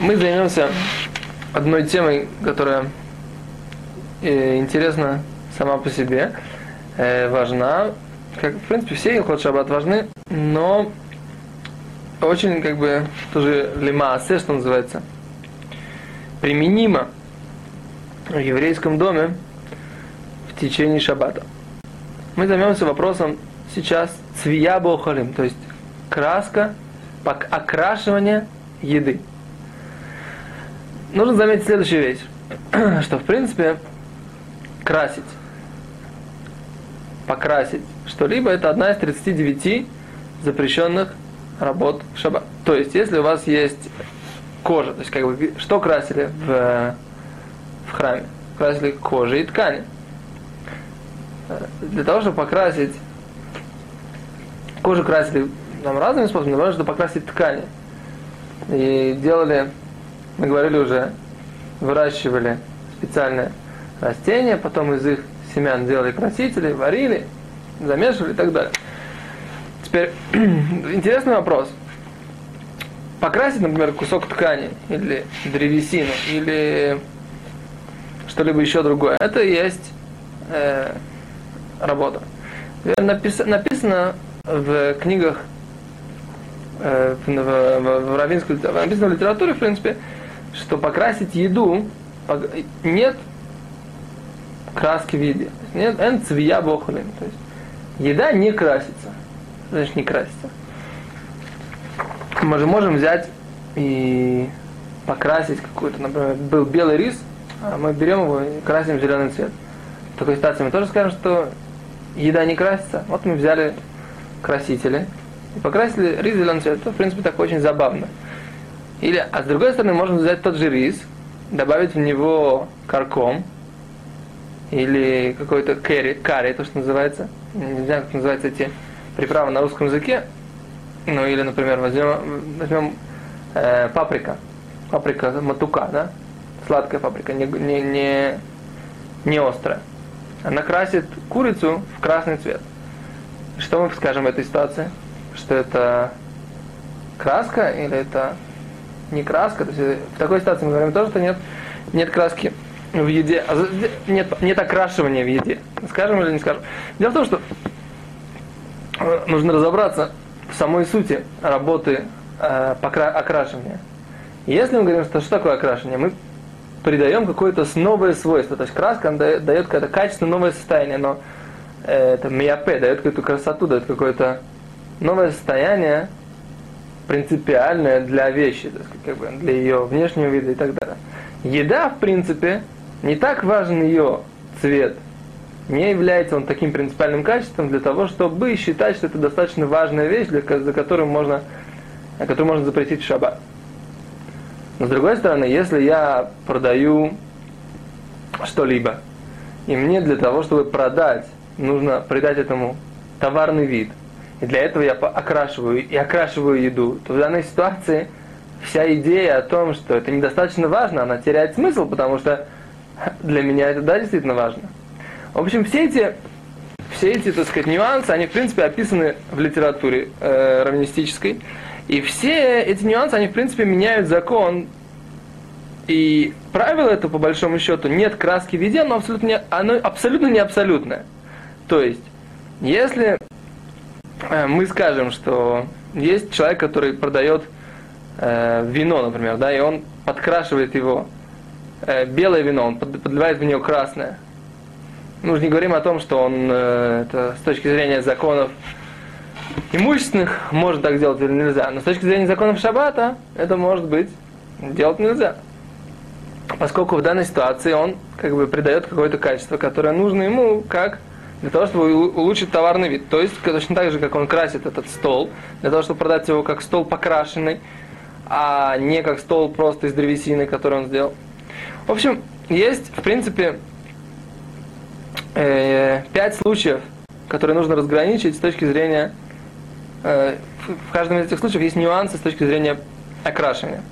Мы займемся одной темой, которая э, интересна сама по себе, э, важна. Как, в принципе, все Илхот Шаббат важны, но очень, как бы, тоже лимаасе, что называется, применимо в еврейском доме в течение шаббата. Мы займемся вопросом сейчас цвия бохалим, то есть краска, окрашивание еды. Нужно заметить следующую вещь, что в принципе красить, покрасить что-либо это одна из 39 запрещенных работ в. То есть, если у вас есть кожа, то есть, как бы, что красили в, в храме? Красили кожи и ткани. Для того, чтобы покрасить кожу красили там разными способами, но можно покрасить ткани. И делали, мы говорили уже, выращивали специальные растения, потом из их семян делали красители, варили, замешивали и так далее. Теперь интересный вопрос. Покрасить, например, кусок ткани или древесину или что-либо еще другое, это и есть э, работа. Написано, написано в книгах, э, в, в, в равинской написано в литературе, в принципе, что покрасить еду нет краски в еде. Нет эн цвия бохулин. То есть еда не красится. Значит, не красится. Мы же можем взять и покрасить какой-то, например, был белый рис, а мы берем его и красим зеленый цвет. В такой ситуации мы тоже скажем, что еда не красится. Вот мы взяли красители и покрасили рис зеленый цвет. Это, в принципе, так очень забавно. Или, а с другой стороны, можно взять тот же рис, добавить в него карком, или какой-то керри, карри, то, что называется. Не знаю, как называются эти приправы на русском языке. Ну, или, например, возьмем, возьмем э, паприка. Паприка матука, да? Сладкая паприка, не, не, не, не острая. Она красит курицу в красный цвет. Что мы скажем в этой ситуации? Что это краска или это не краска? То есть в такой ситуации мы говорим то, что нет, нет краски в еде, а нет, нет окрашивания в еде. Скажем или не скажем? Дело в том, что э, нужно разобраться в самой сути работы э, окрашивания. Если мы говорим, что что такое окрашивание, мы придаем какое-то новое свойство. То есть краска дает, дает какое-то качественное новое состояние, но э, это миапе дает какую-то красоту, дает какое-то новое состояние принципиальное для вещи, то есть, как бы, для ее внешнего вида и так далее. Еда, в принципе, не так важен ее цвет, не является он таким принципиальным качеством для того, чтобы считать, что это достаточно важная вещь, для, за которую можно, которую можно запретить в шаббат. Но с другой стороны, если я продаю что-либо, и мне для того, чтобы продать, нужно придать этому товарный вид, и для этого я окрашиваю и окрашиваю еду, то в данной ситуации вся идея о том, что это недостаточно важно, она теряет смысл, потому что для меня это да, действительно важно. В общем, все эти, все эти, так сказать, нюансы, они, в принципе, описаны в литературе э, раввинистической. И все эти нюансы, они, в принципе, меняют закон. И правило это, по большому счету, нет краски в виде, но абсолютно не, оно абсолютно не абсолютное. То есть, если мы скажем, что есть человек, который продает э, вино, например, да, и он подкрашивает его, э, белое вино, он подливает в него красное. Мы уже не говорим о том, что он э, это, с точки зрения законов имущественных может так делать или нельзя. Но с точки зрения законов шаббата это может быть делать нельзя. Поскольку в данной ситуации он как бы придает какое-то качество, которое нужно ему как для того, чтобы улучшить товарный вид. То есть точно так же, как он красит этот стол, для того, чтобы продать его как стол покрашенный, а не как стол просто из древесины, который он сделал. В общем, есть, в принципе, э, пять случаев, которые нужно разграничить с точки зрения Э, в каждом из этих случаев есть нюансы с точки зрения окрашивания.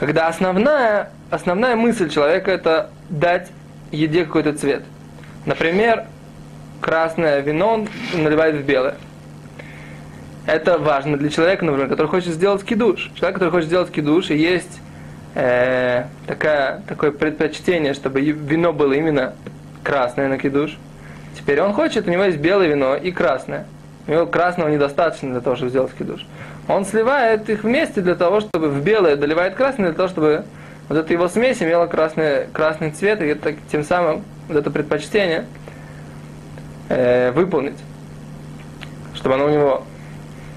Когда основная, основная мысль человека это дать еде какой-то цвет. Например, красное вино наливает в белое. Это важно для человека, например, который хочет сделать кидуш. Человек, который хочет сделать кидуш, и есть э, такая, такое предпочтение, чтобы вино было именно красное на кидуш. Теперь он хочет, у него есть белое вино и красное. У него красного недостаточно для того, чтобы сделать кидуш. Он сливает их вместе для того, чтобы в белое доливает красное, для того, чтобы вот эта его смесь имела красный, красный цвет, и это, тем самым вот это предпочтение э, выполнить, чтобы оно у него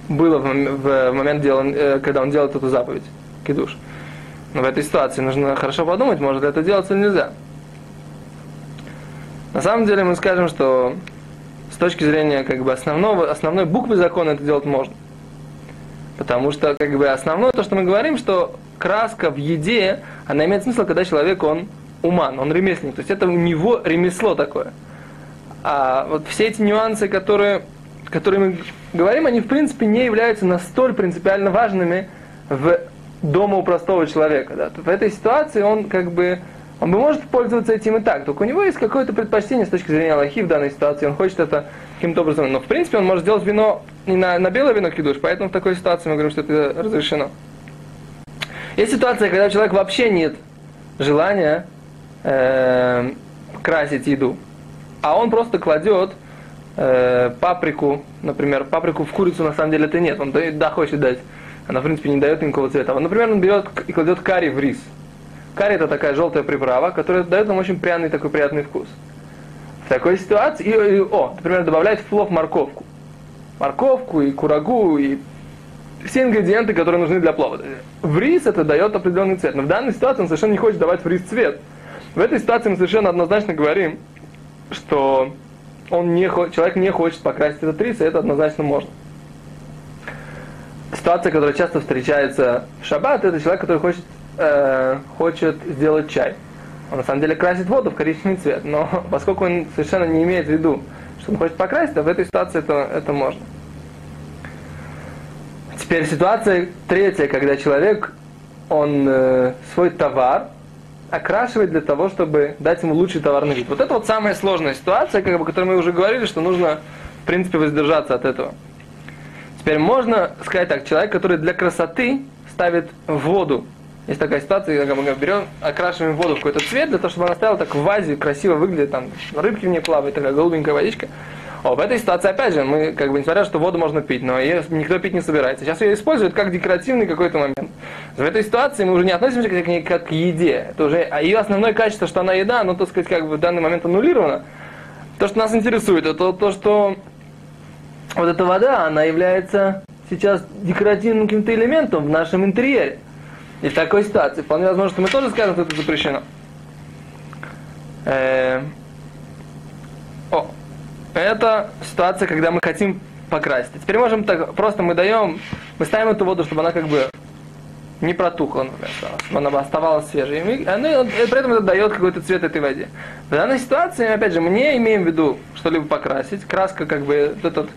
было в, в момент, дела, э, когда он делает эту заповедь, кидуш. Но в этой ситуации нужно хорошо подумать, может это делать или нельзя. На самом деле мы скажем, что с точки зрения как бы основного, основной буквы закона это делать можно. Потому что как бы основное то, что мы говорим, что краска в еде, она имеет смысл, когда человек, он уман, он ремесленник. То есть это у него ремесло такое. А вот все эти нюансы, которые, которые мы говорим, они в принципе не являются настолько принципиально важными в дома у простого человека. Да. В этой ситуации он как бы он бы может пользоваться этим и так, только у него есть какое-то предпочтение с точки зрения Аллахи в данной ситуации, он хочет это каким-то образом. Но в принципе он может сделать вино не на, на белое вино кидуш, поэтому в такой ситуации мы говорим, что это разрешено. Есть ситуация, когда у человека вообще нет желания э, красить еду, а он просто кладет э, паприку, например, паприку в курицу на самом деле это нет, он да, хочет дать, она в принципе не дает никакого цвета. Вот, например, он берет и кладет карри в рис. Карри это такая желтая приправа, которая дает нам очень пряный такой приятный вкус. В такой ситуации, и, и, о, например, добавляет в плов морковку. Морковку и курагу, и все ингредиенты, которые нужны для плова. В рис это дает определенный цвет. Но в данной ситуации он совершенно не хочет давать в рис цвет. В этой ситуации мы совершенно однозначно говорим, что он не, человек не хочет покрасить этот рис, и это однозначно можно. Ситуация, которая часто встречается в шаббат, это человек, который хочет, э, хочет сделать чай. Он на самом деле красит воду в коричневый цвет, но поскольку он совершенно не имеет в виду, что он хочет покрасить, то в этой ситуации это, это можно. Теперь ситуация третья, когда человек, он э, свой товар окрашивает для того, чтобы дать ему лучший товарный вид. Вот это вот самая сложная ситуация, как бы, о которой мы уже говорили, что нужно, в принципе, воздержаться от этого. Теперь можно сказать так, человек, который для красоты ставит воду. Есть такая ситуация, когда мы берем, окрашиваем воду в какой-то цвет, для того, чтобы она стояла так в вазе, красиво выглядит, там рыбки в ней плавают, такая голубенькая водичка. О, в этой ситуации, опять же, мы, как бы, несмотря что воду можно пить, но ее никто пить не собирается. Сейчас ее используют как декоративный какой-то момент. В этой ситуации мы уже не относимся к ней как к еде. Это уже, а ее основное качество, что она еда, оно, так сказать, как бы в данный момент аннулировано. То, что нас интересует, это то, что вот эта вода, она является сейчас декоративным каким-то элементом в нашем интерьере. И в такой ситуации вполне возможно, что мы тоже скажем, что это запрещено. Э, о, это ситуация, когда мы хотим покрасить. Теперь можем так, просто мы даем, мы ставим эту воду, чтобы она как бы не протухла, например, чтобы она оставалась свежей. И она, при этом это дает какой-то цвет этой воде. В данной ситуации, опять же, мы не имеем в виду что-либо покрасить. Краска, как бы, этот,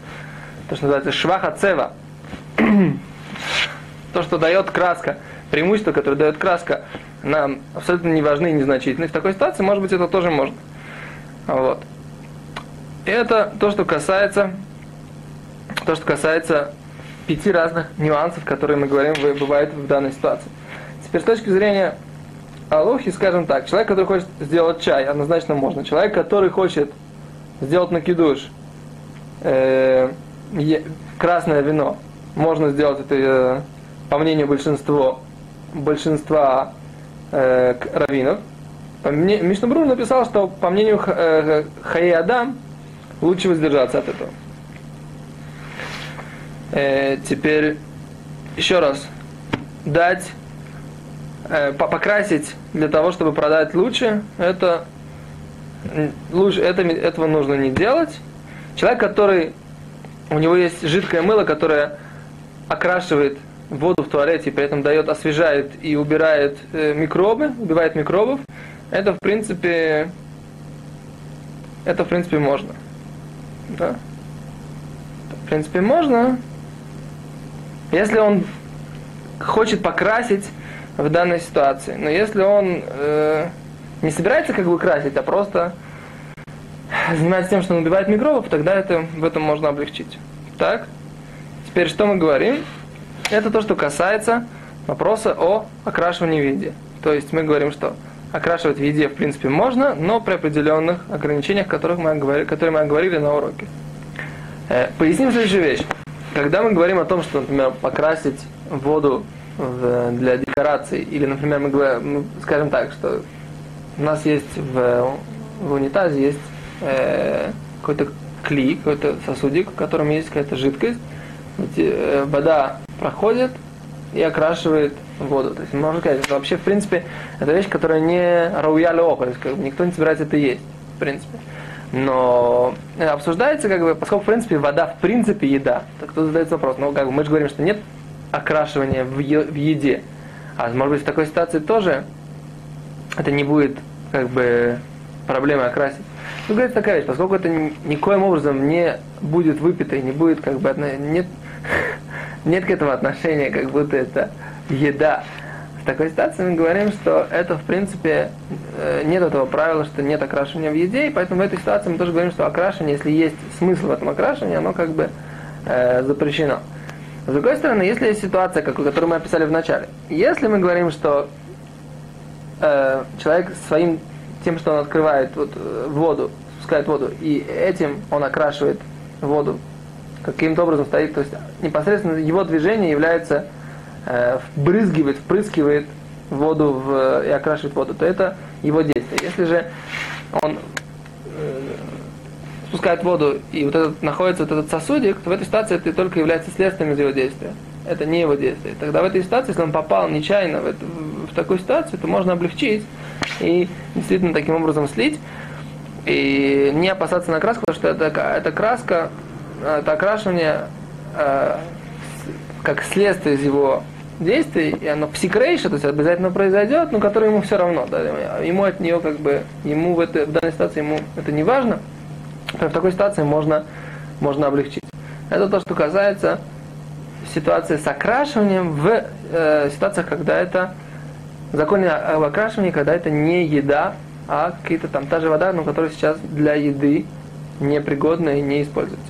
то, что называется шваха цева. то, что дает краска, преимущество, которое дает краска, нам абсолютно не важны и незначительны. В такой ситуации, может быть, это тоже можно. Вот. Это то, что касается, то, что касается пяти разных нюансов, которые мы говорим, бывают в данной ситуации. Теперь с точки зрения Алухи, скажем так, человек, который хочет сделать чай, однозначно можно. Человек, который хочет сделать накидуш, э, красное вино, можно сделать это, э, по мнению большинства, большинства э, раввинов. Мишнабрур написал, что по мнению э, Хаи Адам, лучше воздержаться от этого. Э, теперь еще раз дать, э, покрасить для того, чтобы продать лучше, это лучше это, этого нужно не делать. Человек, который у него есть жидкое мыло, которое окрашивает воду в туалете, и при этом дает, освежает и убирает э, микробы, убивает микробов, это в принципе, это в принципе можно. Да? В принципе, можно. Если он хочет покрасить в данной ситуации. Но если он э, не собирается как бы красить, а просто занимается тем, что он убивает микробов, тогда это, в этом можно облегчить. Так? Теперь что мы говорим? Это то, что касается вопроса о окрашивании в виде. То есть мы говорим, что окрашивать в еде в принципе можно, но при определенных ограничениях, которых мы оговорили, которые мы оговорили на уроке. Э, поясним следующую вещь. Когда мы говорим о том, что, например, покрасить воду в, для декорации, или, например, мы, говорим, скажем так, что у нас есть в, в унитазе есть э, какой-то клей, какой-то сосудик, в котором есть какая-то жидкость, э, вода проходит и окрашивает воду. То есть можно сказать, что вообще, в принципе, это вещь, которая не рауяля оха, то есть как бы, никто не собирается это есть, в принципе. Но обсуждается, как бы, поскольку, в принципе, вода в принципе еда, так тут задается вопрос, ну, как бы мы же говорим, что нет окрашивания в, е- в еде. А может быть в такой ситуации тоже это не будет как бы проблемой окрасить. Ну, говорится такая вещь, поскольку это никоим образом не будет выпито и не будет как бы нет, нет к этому отношения, как будто это еда. В такой ситуации мы говорим, что это, в принципе, э, нет этого правила, что нет окрашивания в еде, и поэтому в этой ситуации мы тоже говорим, что окрашивание, если есть смысл в этом окрашивании, оно как бы э, запрещено. С другой стороны, если есть ситуация, как, которую мы описали в начале, если мы говорим, что э, человек своим тем, что он открывает вот, э, воду, спускает воду, и этим он окрашивает воду, каким-то образом стоит, то есть непосредственно его движение является вбрызгивает, впрыскивает воду в, и окрашивает воду, то это его действие. Если же он э, спускает воду и вот этот находится вот этот сосудик, то в этой ситуации это только является следствием из его действия. Это не его действие. Тогда в этой ситуации, если он попал нечаянно в, эту, в такую ситуацию, то можно облегчить и действительно таким образом слить и не опасаться на краску, потому что это, это краска, это окрашивание э, как следствие из его действий, и оно псикрейша, то есть обязательно произойдет, но которое ему все равно. Да, ему от нее как бы, ему в, этой, в данной ситуации ему это не важно, в такой ситуации можно, можно облегчить. Это то, что касается ситуации с окрашиванием в э, ситуациях, когда это законе об окрашивании, когда это не еда, а какие-то там та же вода, но которая сейчас для еды непригодна и не используется.